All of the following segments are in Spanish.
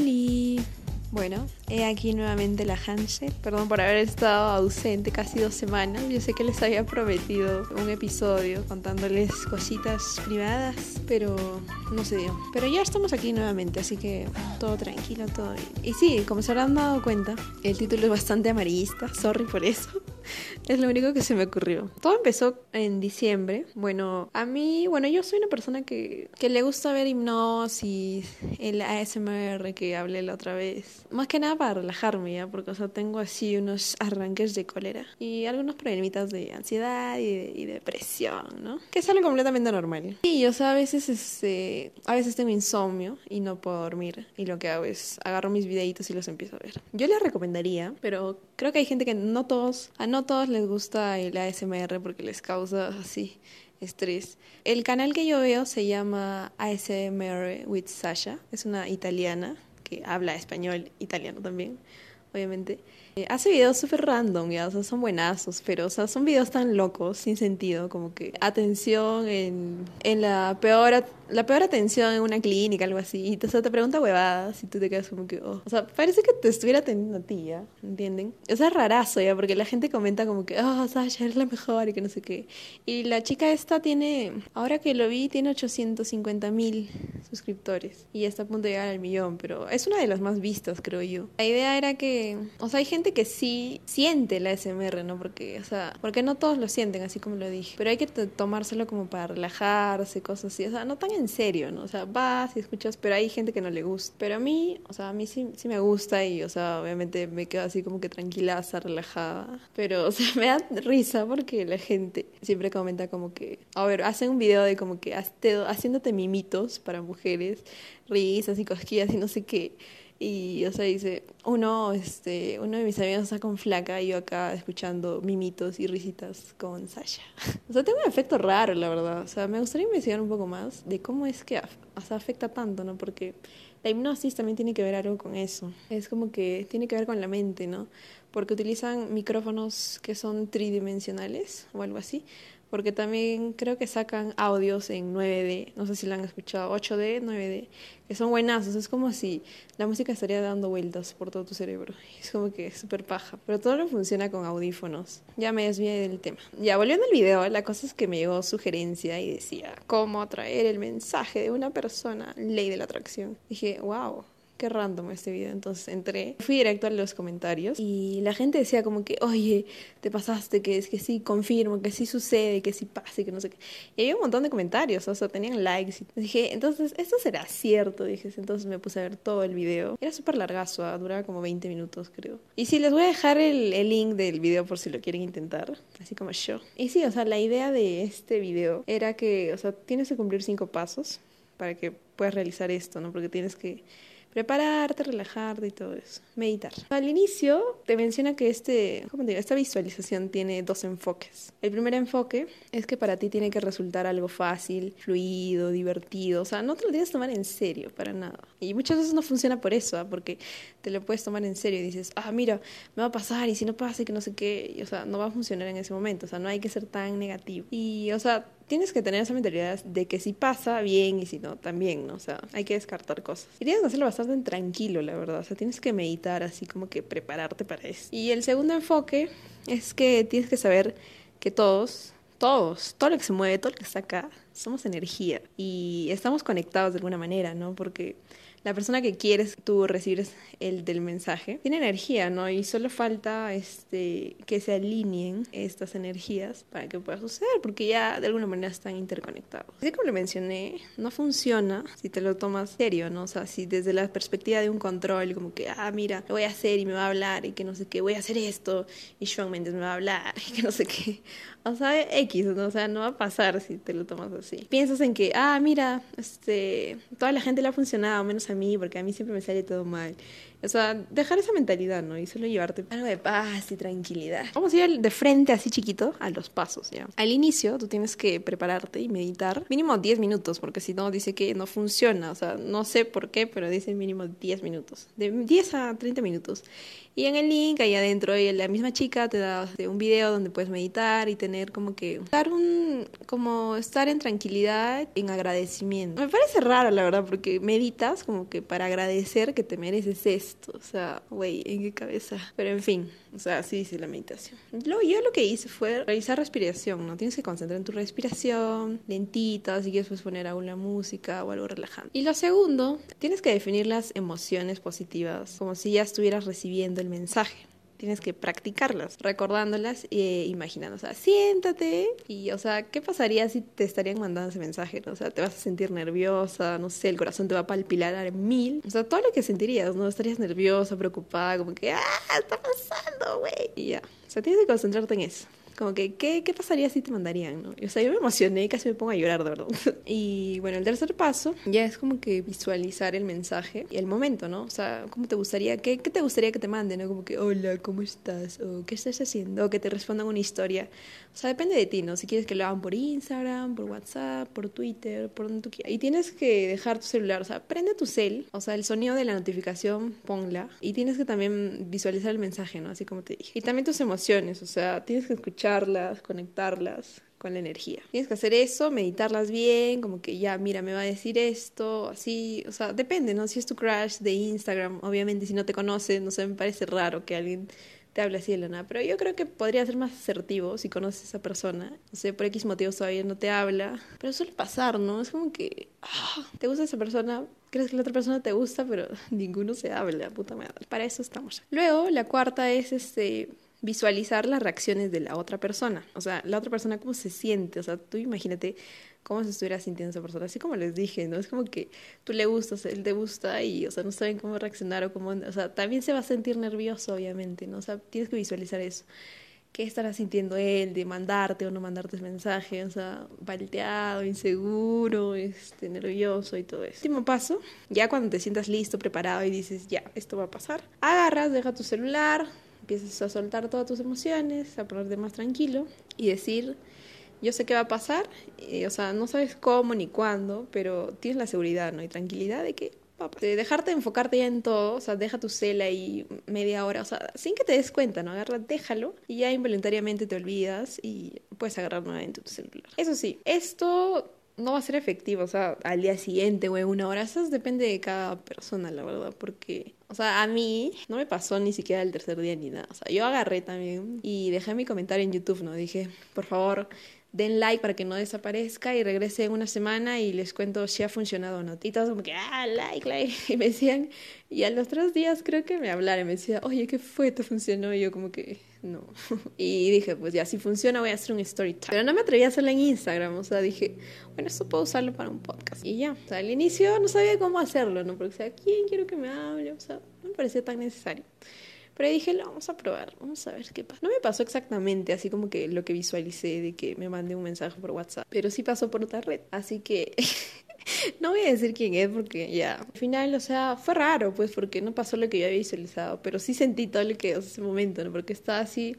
Oli. Bueno, he aquí nuevamente la Hansel. Perdón por haber estado ausente casi dos semanas. Yo sé que les había prometido un episodio contándoles cositas privadas, pero no se dio. Pero ya estamos aquí nuevamente, así que todo tranquilo, todo bien. Y sí, como se habrán dado cuenta, el título es bastante amarillista. Sorry por eso. Es lo único que se me ocurrió. Todo empezó en diciembre. Bueno, a mí, bueno, yo soy una persona que, que le gusta ver hipnosis, el ASMR que hablé la otra vez. Más que nada para relajarme, ¿ya? Porque, o tengo así unos arranques de cólera y algunos problemitas de ansiedad y, de, y depresión, ¿no? Que es completamente normal. Y, o sea, a veces, este, a veces tengo insomnio y no puedo dormir. Y lo que hago es agarro mis videitos y los empiezo a ver. Yo les recomendaría, pero creo que hay gente que no todos, a no todos les gusta el ASMR porque les causa así estrés. El canal que yo veo se llama ASMR with Sasha. Es una italiana que habla español, italiano también, obviamente. Eh, hace videos súper random, ya, o sea, son buenazos, pero, o sea, son videos tan locos, sin sentido, como que atención en, en la peor la peor atención en una clínica, algo así, y o sea, te pregunta huevadas y tú te quedas como que, oh. o sea, parece que te estuviera atendiendo a ti, ¿ya? ¿Entienden? O sea, es rarazo, ¿ya? Porque la gente comenta como que, oh, Sasha, eres la mejor y que no sé qué. Y la chica esta tiene, ahora que lo vi, tiene 850 mil suscriptores y está a punto de llegar al millón, pero es una de las más vistas, creo yo. La idea era que, o sea, hay gente que sí siente la SMR, ¿no? Porque, o sea, porque no todos lo sienten, así como lo dije, pero hay que tomárselo como para relajarse, cosas así, o sea, no tan en serio, ¿no? O sea, vas y escuchas, pero hay gente que no le gusta. Pero a mí, o sea, a mí sí, sí me gusta y, o sea, obviamente me quedo así como que tranquila, relajada. Pero, o sea, me da risa porque la gente siempre comenta como que, a ver, hacen un video de como que haciéndote mimitos para mujeres, risas y cosquillas y no sé qué. Y, o sea, dice, uno, este, uno de mis amigos está con flaca y yo acá escuchando mimitos y risitas con Sasha. O sea, tengo un efecto raro, la verdad. O sea, me gustaría investigar un poco más de cómo es que o sea, afecta tanto, ¿no? Porque la hipnosis también tiene que ver algo con eso. Es como que tiene que ver con la mente, ¿no? Porque utilizan micrófonos que son tridimensionales o algo así porque también creo que sacan audios en 9D, no sé si lo han escuchado, 8D, 9D, que son buenazos, es como si la música estaría dando vueltas por todo tu cerebro, es como que es súper paja, pero todo lo funciona con audífonos. Ya me desvié del tema. Ya, volviendo al video, la cosa es que me llegó sugerencia y decía, ¿cómo atraer el mensaje de una persona? Ley de la atracción. Dije, wow, qué random este video. Entonces entré, fui directo a los comentarios y la gente decía como que, oye, te pasaste, que es que sí, confirmo, que sí sucede, que sí pasa, que no sé qué. Y había un montón de comentarios, o sea, tenían likes. Y dije, entonces, esto será cierto, dije. Entonces me puse a ver todo el video. Era súper largazo, ah, duraba como 20 minutos, creo. Y sí, les voy a dejar el, el link del video por si lo quieren intentar, así como yo. Y sí, o sea, la idea de este video era que, o sea, tienes que cumplir cinco pasos para que puedas realizar esto, ¿no? Porque tienes que prepararte, relajarte y todo eso. Meditar. Al inicio te menciona que este, ¿cómo digo? esta visualización tiene dos enfoques. El primer enfoque es que para ti tiene que resultar algo fácil, fluido, divertido. O sea, no te lo tienes que tomar en serio, para nada. Y muchas veces no funciona por eso, ¿ah? porque te lo puedes tomar en serio y dices, ah, mira, me va a pasar y si no pasa y que no sé qué. o sea, no va a funcionar en ese momento. O sea, no hay que ser tan negativo. Y, o sea, tienes que tener esa mentalidad de que si pasa, bien, y si no, también, ¿no? O sea, hay que descartar cosas. Y tienes que hacerlo bastante tranquilo, la verdad. O sea, tienes que meditar, así como que prepararte para eso. Y el segundo enfoque es que tienes que saber que todos, todos, todo lo que se mueve, todo lo que está acá, somos energía. Y estamos conectados de alguna manera, ¿no? Porque la persona que quieres tú recibir el del mensaje tiene energía, ¿no? Y solo falta este que se alineen estas energías para que pueda suceder, porque ya de alguna manera están interconectados. Así como le mencioné, no funciona si te lo tomas serio, ¿no? O sea, si desde la perspectiva de un control, como que, ah, mira, lo voy a hacer y me va a hablar y que no sé qué, voy a hacer esto y Shawn Mendes me va a hablar y que no sé qué. O sea, X, ¿no? O sea, no va a pasar si te lo tomas así. Piensas en que, ah, mira, este, toda la gente le ha funcionado, menos a mí, porque a mí siempre me sale todo mal. O sea, dejar esa mentalidad, ¿no? Y solo llevarte algo de paz y tranquilidad. Vamos a ir de frente, así chiquito, a los pasos, ¿ya? Al inicio, tú tienes que prepararte y meditar mínimo 10 minutos, porque si no, dice que no funciona. O sea, no sé por qué, pero dice mínimo 10 minutos. De 10 a 30 minutos. Y en el link, ahí adentro, la misma chica te da un video donde puedes meditar y tener como que... Dar un... como estar en tranquilidad, en agradecimiento. Me parece raro, la verdad, porque meditas como que para agradecer que te mereces O sea, güey, ¿en qué cabeza? Pero en fin, o sea, así dice la meditación. Luego yo lo que hice fue realizar respiración, ¿no? Tienes que concentrar en tu respiración, lentita, si quieres pues poner alguna música o algo relajante. Y lo segundo, tienes que definir las emociones positivas, como si ya estuvieras recibiendo el mensaje tienes que practicarlas, recordándolas e imaginando. O sea, siéntate y, o sea, ¿qué pasaría si te estarían mandando ese mensaje? O sea, te vas a sentir nerviosa, no sé, el corazón te va a palpilar a mil. O sea, todo lo que sentirías, ¿no? Estarías nerviosa, preocupada, como que, ¡ah! Está pasando, güey. Y ya. O sea, tienes que concentrarte en eso. Como que, ¿qué, ¿qué pasaría si te mandarían? ¿no? O sea, yo me emocioné y casi me pongo a llorar, de verdad. Y bueno, el tercer paso ya es como que visualizar el mensaje y el momento, ¿no? O sea, ¿cómo te gustaría, qué, qué te gustaría que te manden? ¿no? Como que, hola, ¿cómo estás? O ¿qué estás haciendo? O que te respondan una historia. O sea, depende de ti, ¿no? Si quieres que lo hagan por Instagram, por WhatsApp, por Twitter, por donde tú quieras. Y tienes que dejar tu celular, o sea, prende tu cel, o sea, el sonido de la notificación, ponla. Y tienes que también visualizar el mensaje, ¿no? Así como te dije. Y también tus emociones, o sea, tienes que conectarlas con la energía. Tienes que hacer eso, meditarlas bien, como que ya, mira, me va a decir esto, así, o sea, depende, ¿no? Si es tu crush de Instagram, obviamente si no te conoce, no sé, me parece raro que alguien te habla así de la. Pero yo creo que podría ser más asertivo si conoces a esa persona. No sé, por X motivos todavía no te habla. Pero suele pasar, ¿no? Es como que ah, te gusta esa persona, crees que la otra persona te gusta, pero ninguno se habla, puta madre. Para eso estamos. Luego, la cuarta es este visualizar las reacciones de la otra persona. O sea, la otra persona cómo se siente. O sea, tú imagínate cómo se estuviera sintiendo esa persona. Así como les dije, ¿no? Es como que tú le gustas, él te gusta y, o sea, no saben cómo reaccionar o cómo... O sea, también se va a sentir nervioso, obviamente, ¿no? O sea, tienes que visualizar eso. ¿Qué estará sintiendo él de mandarte o no mandarte ese mensaje? O sea, palteado, inseguro, este, nervioso y todo eso. Último paso, ya cuando te sientas listo, preparado y dices, ya, esto va a pasar, agarras, deja tu celular, empiezas a soltar todas tus emociones, a ponerte más tranquilo y decir, yo sé qué va a pasar, o sea, no sabes cómo ni cuándo, pero tienes la seguridad, ¿no? Y tranquilidad de que de dejarte enfocarte ya en todo, o sea, deja tu cel ahí media hora, o sea, sin que te des cuenta, ¿no? Agarra, déjalo y ya involuntariamente te olvidas y puedes agarrar nuevamente tu celular. Eso sí, esto no va a ser efectivo, o sea, al día siguiente o en una hora, eso depende de cada persona, la verdad, porque, o sea, a mí no me pasó ni siquiera el tercer día ni nada, o sea, yo agarré también y dejé mi comentario en YouTube, ¿no? Dije, por favor, den like para que no desaparezca y regrese en una semana y les cuento si ha funcionado o no. Y todos como que, ah, like, like. Y me decían, y a los tres días creo que me hablaron, me decía, oye, ¿qué fue? ¿Te funcionó? Y yo como que, no. Y dije, pues ya, si funciona voy a hacer un story. Pero no me atreví a hacerlo en Instagram, o sea, dije, bueno, esto puedo usarlo para un podcast. Y ya, o sea, al inicio no sabía cómo hacerlo, ¿no? Porque, o sea, ¿quién quiero que me hable? O sea, no me parecía tan necesario. Pero dije, lo vamos a probar, vamos a ver qué pasa. No me pasó exactamente así como que lo que visualicé de que me mande un mensaje por WhatsApp, pero sí pasó por otra red. Así que no voy a decir quién es porque ya. Al final, o sea, fue raro, pues, porque no pasó lo que yo había visualizado, pero sí sentí todo lo que, o ese momento, ¿no? Porque estaba así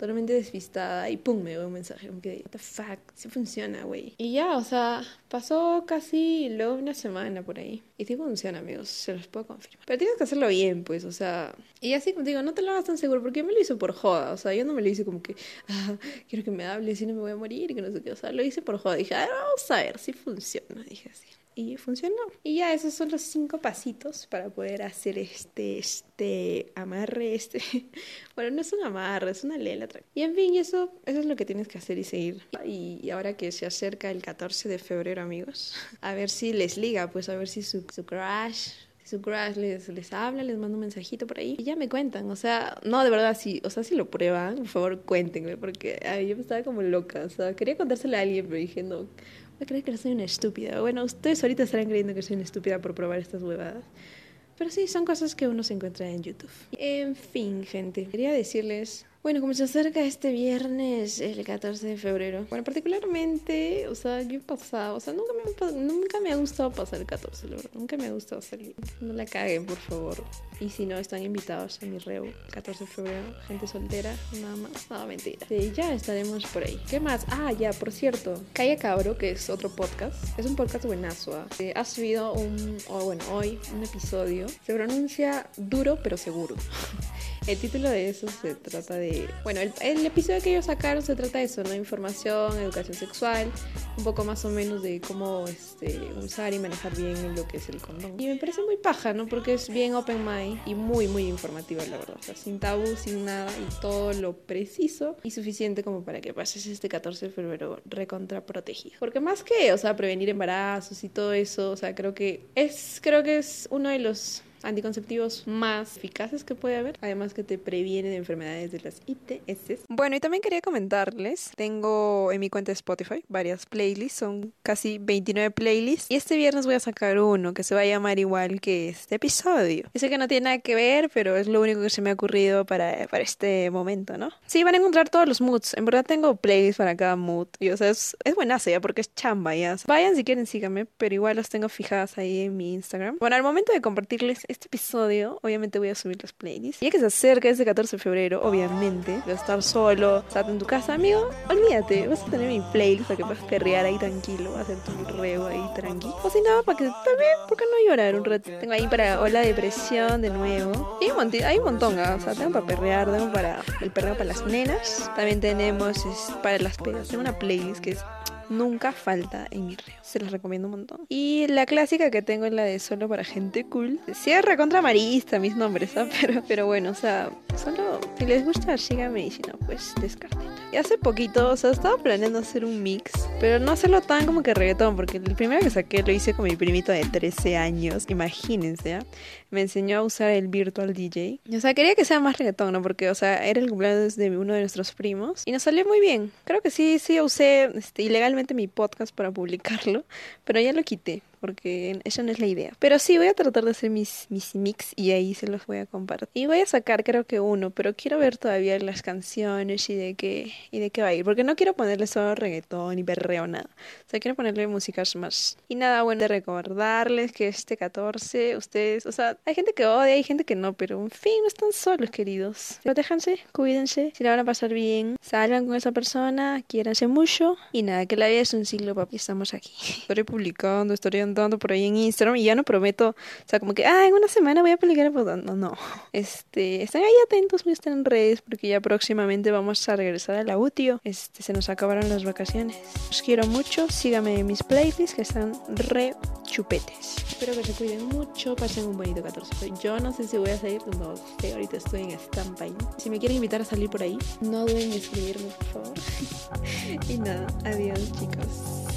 totalmente despistada y pum, me dio un mensaje, como que, what the fuck, sí funciona, güey. Y ya, o sea, pasó casi luego una semana por ahí. Y sí funciona, amigos, se los puedo confirmar. Pero tienes que hacerlo bien, pues, o sea, y así como digo, no te lo hagas tan seguro, porque me lo hice por joda, o sea, yo no me lo hice como que, ah, quiero que me hable, si no me voy a morir, que no sé qué, o sea, lo hice por joda, dije, ah, vamos a ver si funciona, dije así y funcionó. Y ya esos son los cinco pasitos para poder hacer este, este amarre, este, bueno, no es un amarre, es una lela. Y en fin, eso, eso es lo que tienes que hacer y seguir. Y, ahora que se acerca el 14 de febrero, amigos, a ver si les liga, pues a ver si su, su crush su crush les, les habla, les manda un mensajito por ahí y ya me cuentan, o sea, no, de verdad, sí, o sea, si lo prueban, por favor cuéntenme, porque ay, yo estaba como loca, o sea, quería contárselo a alguien, pero dije, no, me crees que soy una estúpida. Bueno, ustedes ahorita estarán creyendo que soy una estúpida por probar estas huevadas. Pero sí, son cosas que uno se encuentra en YouTube. En fin, gente, quería decirles bueno, como se acerca este viernes, el 14 de febrero. Bueno, particularmente, o sea, yo he pasado, o sea, nunca me, nunca me ha gustado pasar el 14, la. Nunca me ha gustado salir. No la caguen, por favor. Y si no, están invitados a mi reo, 14 de febrero. Gente soltera, nada más. Nada, mentira. Sí, ya estaremos por ahí. ¿Qué más? Ah, ya, por cierto. Calla Cabro, que es otro podcast. Es un podcast buenazo. ¿ah? Eh, ha subido un, o bueno, hoy, un episodio. Se pronuncia duro, pero seguro. El título de eso se trata de... Bueno, el, episodio que ellos sacaron se trata de eso, ¿no? Información, educación sexual, un poco más o menos de cómo este, usar y manejar bien lo que es el condón. Y me parece muy paja, ¿no? Porque es bien open mind y muy, muy informativa, la verdad. O sea, sin tabú, sin nada y todo lo preciso y suficiente como para que pases este 14 de febrero recontra protegido. Porque más que, o sea, prevenir embarazos y todo eso, o sea, creo que es, creo que es uno de los anticonceptivos más eficaces que puede haber, además que te previene de enfermedades de las ITS. Bueno, y también quería comentarles, tengo en mi cuenta de Spotify varias playlists, son casi 29 playlists, y este viernes voy a sacar uno que se va a llamar igual que este episodio. Yo sé que no tiene nada que ver, pero es lo único que se me ha ocurrido para, para este momento, ¿no? Sí, van a encontrar todos los moods, en verdad tengo playlists para cada mood, y o sea, es, es ya, porque es chamba ya. Vayan si quieren, síganme, pero igual los tengo fijadas ahí en mi Instagram. Bueno, al momento de compartirles este episodio, obviamente voy a subir las playlists. Ya que se acerca ese 14 de febrero, obviamente, de estar solo, estar en tu casa, amigo, olvídate, vas a tener mi playlist para que puedas perrear ahí tranquilo, hacer tu reo ahí tranquilo. O si no, para que también, ¿por qué no llorar un rato? Tengo ahí para Hola Depresión de nuevo. Y hay un montón, hay un montón ¿ah? o sea, tengo para perrear, tengo para el perreo para las nenas. También tenemos para las pedas. Tengo una playlist que es nunca falta en mi reo. Se los recomiendo un montón. Y la clásica que tengo es la de solo para gente cool. Cierra contra marista, mis nombres, ¿ah? Pero, pero bueno, o sea, solo si les gusta, síganme y si no, pues descarten. Y hace poquito, o sea, estaba planeando hacer un mix, pero no hacerlo tan como que reggaetón, porque el primero que saqué lo hice con mi primito de 13 años, imagínense, ¿eh? me enseñó a usar el Virtual DJ. O sea, quería que sea más reggaetón, ¿no? Porque, o sea, era el cumpleaños de uno de nuestros primos y nos salió muy bien. Creo que sí, sí usé este, ilegalmente mi podcast para publicarlo, pero ya lo quité porque esa no es la idea. Pero sí, voy a tratar de hacer mis, mis mix y ahí se los voy a compartir. Y voy a sacar creo que uno, pero quiero ver todavía las canciones y de qué, y de qué va a ir, porque no quiero ponerle solo reggaetón y berreo nada. O sea, quiero ponerle músicas más. Y nada, bueno, de recordarles que este 14, ustedes, o sea, hay gente que odia, hay gente que no, pero en fin, no están solos, queridos. Protéjanse, cuídense, si la van a pasar bien, salgan con esa persona, quiéranse mucho y nada, que la vida es un siglo, papi, estamos aquí. Estaré publicando, estaré dando por ahí en Instagram y ya no prometo, o sea, como que, ah, en una semana voy a publicar, pues, no, no. Este, están ahí atentos, me están en redes porque ya próximamente vamos a regresar a la UTIO. Este, se nos acabaron las vacaciones. Os quiero mucho, síganme en mis playlists que están re chupetes. Espero que se cuiden mucho, pasen un bonito 14. Yo no sé si voy a salir, no sé, ahorita estoy en stand-by. Si me quieren invitar a salir por ahí, no duden en escribirme, por favor. y nada, adiós chicos.